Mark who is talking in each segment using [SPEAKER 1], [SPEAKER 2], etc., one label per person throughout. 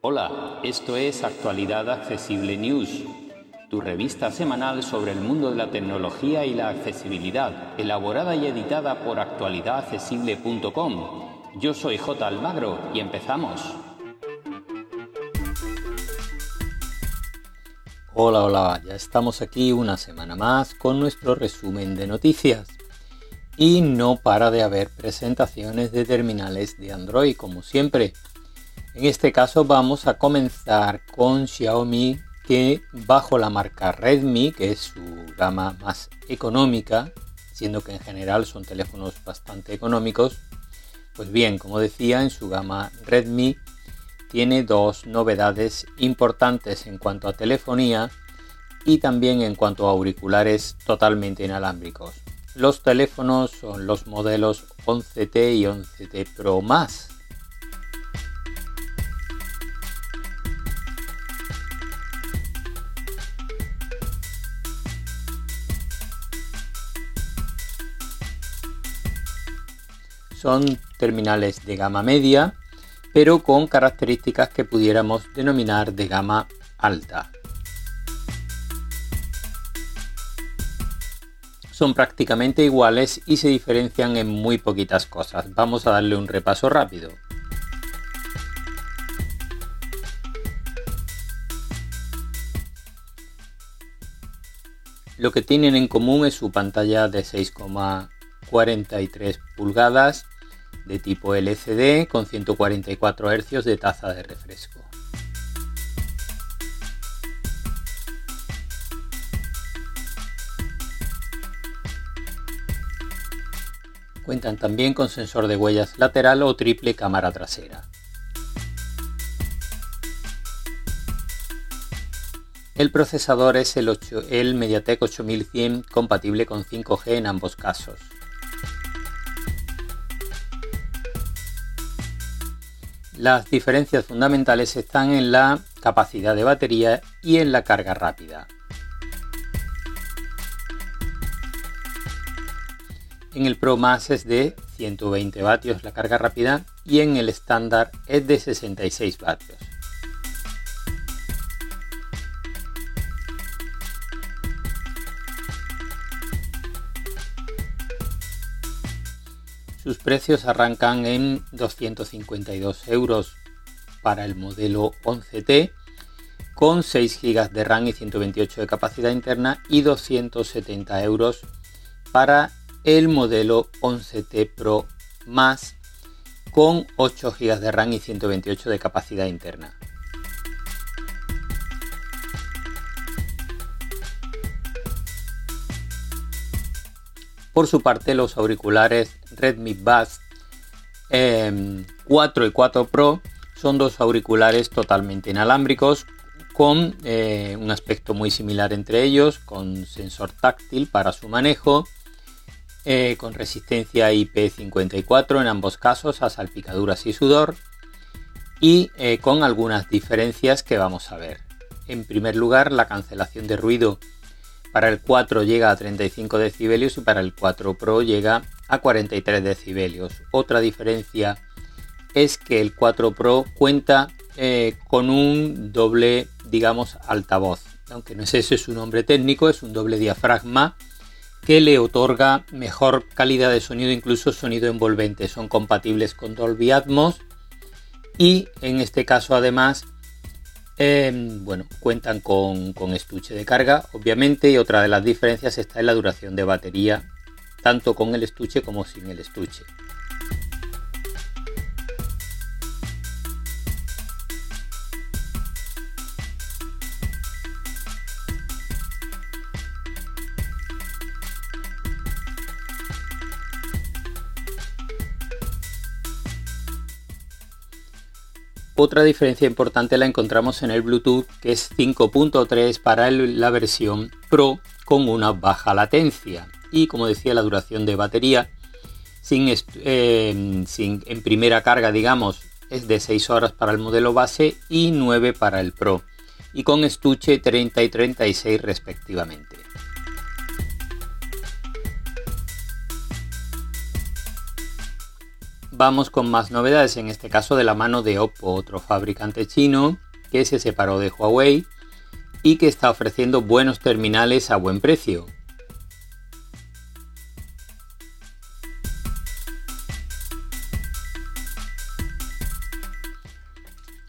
[SPEAKER 1] Hola, esto es Actualidad Accesible News, tu revista semanal sobre el mundo de la tecnología y la accesibilidad, elaborada y editada por actualidadaccesible.com. Yo soy J. Almagro y empezamos.
[SPEAKER 2] Hola, hola, ya estamos aquí una semana más con nuestro resumen de noticias. Y no para de haber presentaciones de terminales de Android como siempre. En este caso vamos a comenzar con Xiaomi que bajo la marca Redmi, que es su gama más económica, siendo que en general son teléfonos bastante económicos, pues bien, como decía, en su gama Redmi tiene dos novedades importantes en cuanto a telefonía y también en cuanto a auriculares totalmente inalámbricos. Los teléfonos son los modelos 11T y 11T Pro. Son terminales de gama media pero con características que pudiéramos denominar de gama alta. Son prácticamente iguales y se diferencian en muy poquitas cosas. Vamos a darle un repaso rápido. Lo que tienen en común es su pantalla de 6,43 pulgadas de tipo LCD con 144 Hz de taza de refresco. Cuentan también con sensor de huellas lateral o triple cámara trasera. El procesador es el, 8, el MediaTek 8100 compatible con 5G en ambos casos. Las diferencias fundamentales están en la capacidad de batería y en la carga rápida. En el Pro Max es de 120 vatios la carga rápida y en el estándar es de 66 vatios. Sus precios arrancan en 252 euros para el modelo 11T con 6 GB de RAM y 128 de capacidad interna y 270 euros para el modelo 11T Pro más con 8 GB de RAM y 128 de capacidad interna. Por su parte, los auriculares Redmi Buds 4 em, y 4 Pro son dos auriculares totalmente inalámbricos con eh, un aspecto muy similar entre ellos, con sensor táctil para su manejo, eh, con resistencia IP54 en ambos casos a salpicaduras y sudor y eh, con algunas diferencias que vamos a ver. En primer lugar, la cancelación de ruido para el 4 llega a 35 decibelios y para el 4 Pro llega a 43 decibelios. Otra diferencia es que el 4 Pro cuenta eh, con un doble, digamos, altavoz. Aunque no es ese su nombre técnico, es un doble diafragma que le otorga mejor calidad de sonido, incluso sonido envolvente. Son compatibles con Dolby Atmos y en este caso además Em, bueno, cuentan con, con estuche de carga, obviamente, y otra de las diferencias está en la duración de batería, tanto con el estuche como sin el estuche. Otra diferencia importante la encontramos en el Bluetooth, que es 5.3 para la versión Pro con una baja latencia. Y como decía, la duración de batería sin, eh, sin, en primera carga, digamos, es de 6 horas para el modelo base y 9 para el Pro. Y con estuche 30 y 36 respectivamente. Vamos con más novedades, en este caso de la mano de Oppo, otro fabricante chino que se separó de Huawei y que está ofreciendo buenos terminales a buen precio.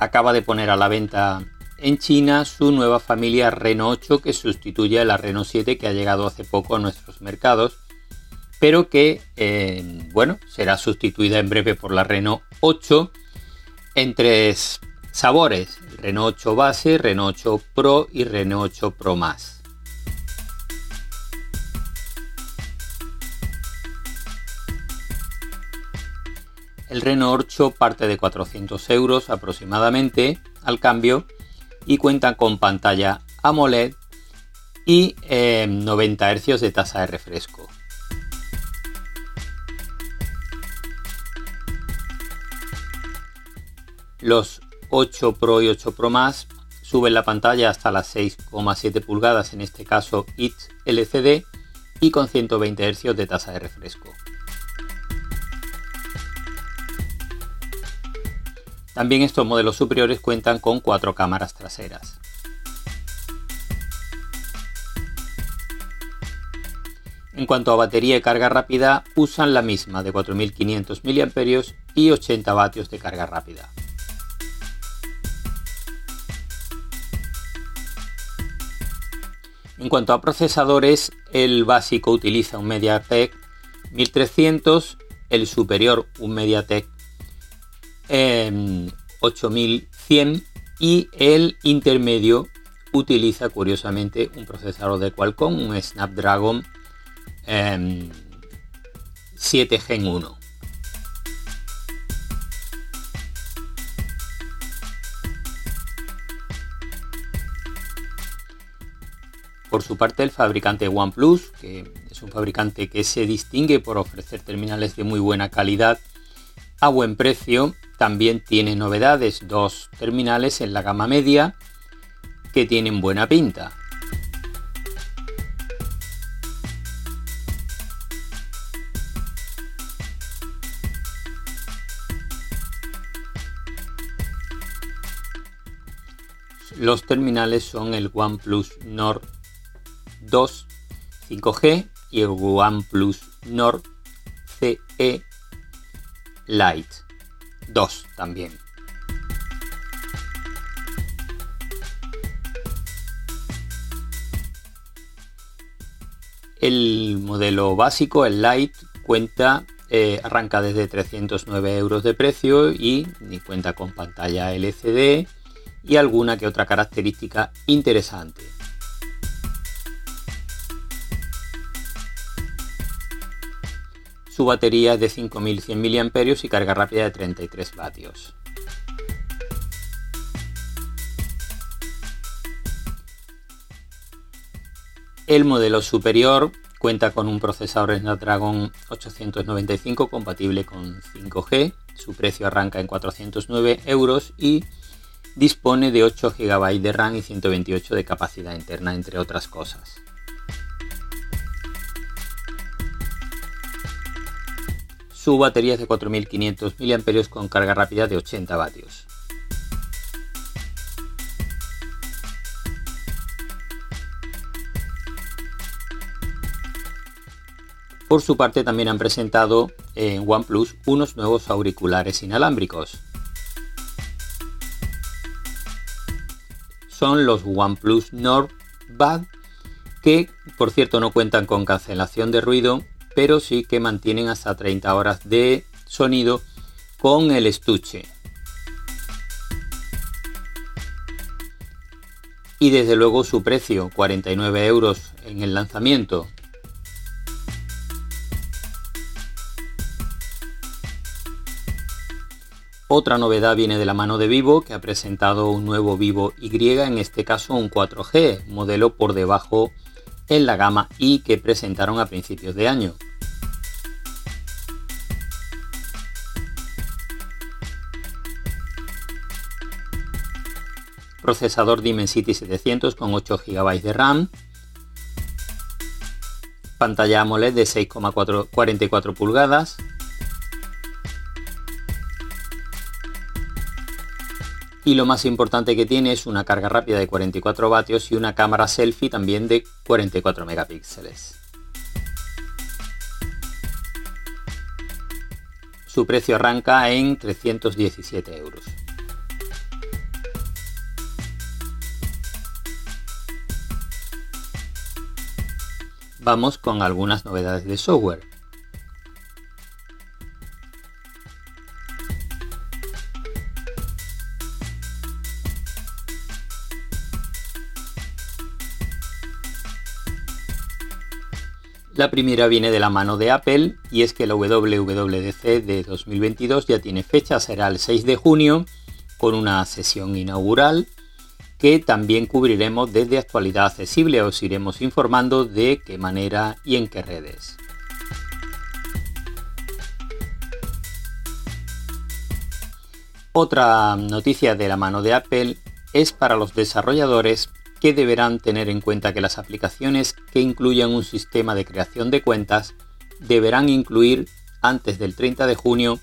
[SPEAKER 2] Acaba de poner a la venta en China su nueva familia Reno 8 que sustituye a la Reno 7 que ha llegado hace poco a nuestros mercados pero que eh, bueno, será sustituida en breve por la Renault 8 en tres sabores, Renault 8 base, Renault 8 Pro y Renault 8 Pro Más. El Renault 8 parte de 400 euros aproximadamente al cambio y cuenta con pantalla AMOLED y 90 eh, Hz de tasa de refresco. Los 8 Pro y 8 Pro Más suben la pantalla hasta las 6,7 pulgadas, en este caso ITS LCD, y con 120 Hz de tasa de refresco. También estos modelos superiores cuentan con cuatro cámaras traseras. En cuanto a batería y carga rápida, usan la misma de 4500 mAh y 80 vatios de carga rápida. En cuanto a procesadores, el básico utiliza un MediaTek 1300, el superior un MediaTek 8100 em, y el intermedio utiliza curiosamente un procesador de Qualcomm, un Snapdragon 7 em, Gen 1. Por su parte, el fabricante OnePlus, que es un fabricante que se distingue por ofrecer terminales de muy buena calidad a buen precio, también tiene novedades, dos terminales en la gama media que tienen buena pinta. Los terminales son el OnePlus Nord 2 5G y el OnePlus Nord CE Lite 2 también. El modelo básico, el Lite, cuenta, eh, arranca desde 309 euros de precio y cuenta con pantalla LCD y alguna que otra característica interesante. Su batería es de 5100 mAh y carga rápida de 33 vatios. El modelo superior cuenta con un procesador Snapdragon 895 compatible con 5G. Su precio arranca en 409 euros y dispone de 8 GB de RAM y 128 de capacidad interna, entre otras cosas. Su batería es de 4500 mAh con carga rápida de 80 vatios. Por su parte también han presentado en OnePlus unos nuevos auriculares inalámbricos. Son los OnePlus Nord Bad que por cierto no cuentan con cancelación de ruido pero sí que mantienen hasta 30 horas de sonido con el estuche. Y desde luego su precio, 49 euros en el lanzamiento. Otra novedad viene de la mano de Vivo, que ha presentado un nuevo Vivo Y, en este caso un 4G, modelo por debajo en la gama I que presentaron a principios de año. Procesador Dimensity 700 con 8 GB de RAM. Pantalla AMOLED de 6,44 pulgadas. Y lo más importante que tiene es una carga rápida de 44 vatios y una cámara selfie también de 44 megapíxeles. Su precio arranca en 317 euros. Vamos con algunas novedades de software. La primera viene de la mano de Apple y es que la WWDC de 2022 ya tiene fecha, será el 6 de junio con una sesión inaugural que también cubriremos desde actualidad accesible, os iremos informando de qué manera y en qué redes. Otra noticia de la mano de Apple es para los desarrolladores que deberán tener en cuenta que las aplicaciones que incluyan un sistema de creación de cuentas deberán incluir antes del 30 de junio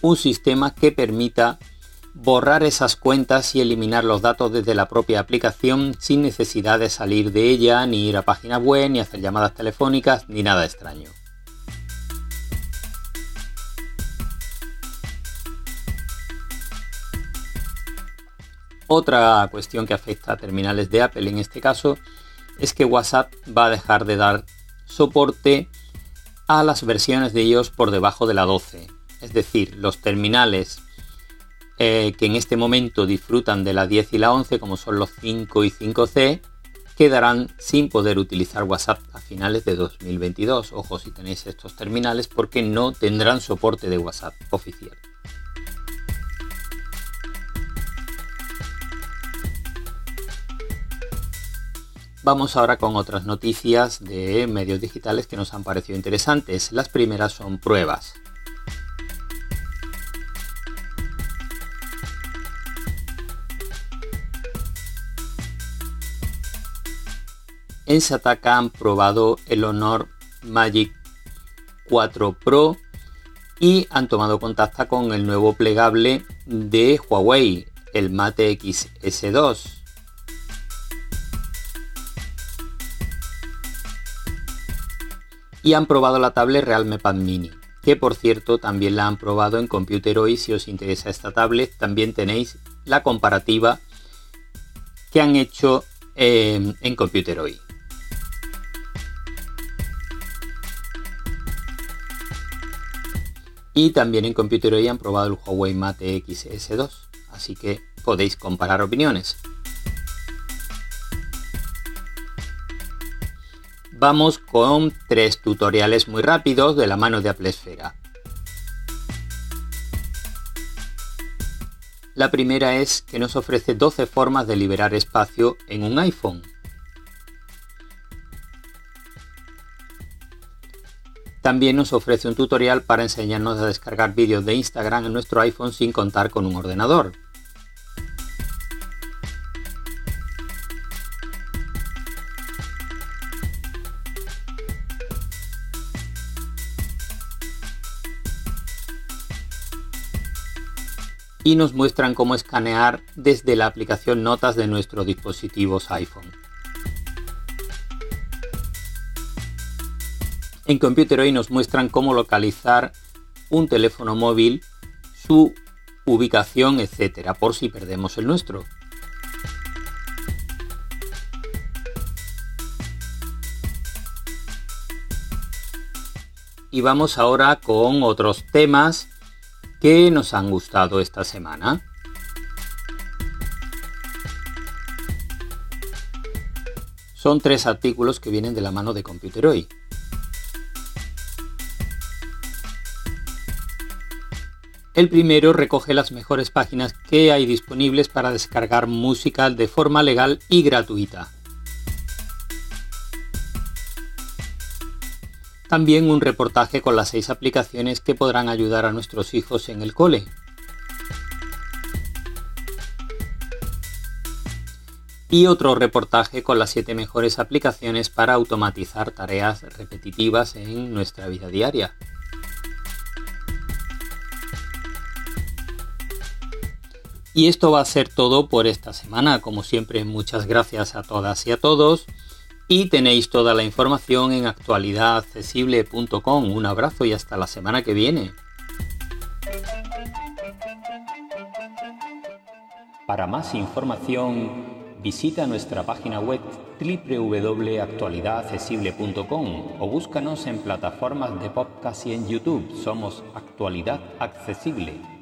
[SPEAKER 2] un sistema que permita borrar esas cuentas y eliminar los datos desde la propia aplicación sin necesidad de salir de ella, ni ir a páginas web, ni hacer llamadas telefónicas, ni nada extraño. Otra cuestión que afecta a terminales de Apple en este caso es que WhatsApp va a dejar de dar soporte a las versiones de iOS por debajo de la 12. Es decir, los terminales eh, que en este momento disfrutan de la 10 y la 11, como son los 5 y 5C, quedarán sin poder utilizar WhatsApp a finales de 2022. Ojo si tenéis estos terminales porque no tendrán soporte de WhatsApp oficial. Vamos ahora con otras noticias de medios digitales que nos han parecido interesantes. Las primeras son pruebas. En Sataka han probado el Honor Magic 4 Pro y han tomado contacto con el nuevo plegable de Huawei, el Mate X S2 y han probado la tablet Realme Pad Mini, que por cierto también la han probado en Computer Hoy. Si os interesa esta tablet, también tenéis la comparativa que han hecho eh, en Computer Hoy. Y también en Computer Hoy han probado el Huawei Mate X S2, así que podéis comparar opiniones. Vamos con tres tutoriales muy rápidos de la mano de Apple Esfera. La primera es que nos ofrece 12 formas de liberar espacio en un iPhone. También nos ofrece un tutorial para enseñarnos a descargar vídeos de Instagram en nuestro iPhone sin contar con un ordenador. Y nos muestran cómo escanear desde la aplicación Notas de nuestros dispositivos iPhone. En Computer hoy nos muestran cómo localizar un teléfono móvil, su ubicación, etcétera, por si perdemos el nuestro. Y vamos ahora con otros temas ¿Qué nos han gustado esta semana? Son tres artículos que vienen de la mano de Computer Hoy. El primero recoge las mejores páginas que hay disponibles para descargar música de forma legal y gratuita. También un reportaje con las seis aplicaciones que podrán ayudar a nuestros hijos en el cole. Y otro reportaje con las siete mejores aplicaciones para automatizar tareas repetitivas en nuestra vida diaria. Y esto va a ser todo por esta semana. Como siempre, muchas gracias a todas y a todos. Y tenéis toda la información en actualidadaccesible.com. Un abrazo y hasta la semana que viene.
[SPEAKER 1] Para más información, visita nuestra página web www.actualidadaccesible.com o búscanos en plataformas de podcast y en YouTube. Somos Actualidad Accesible.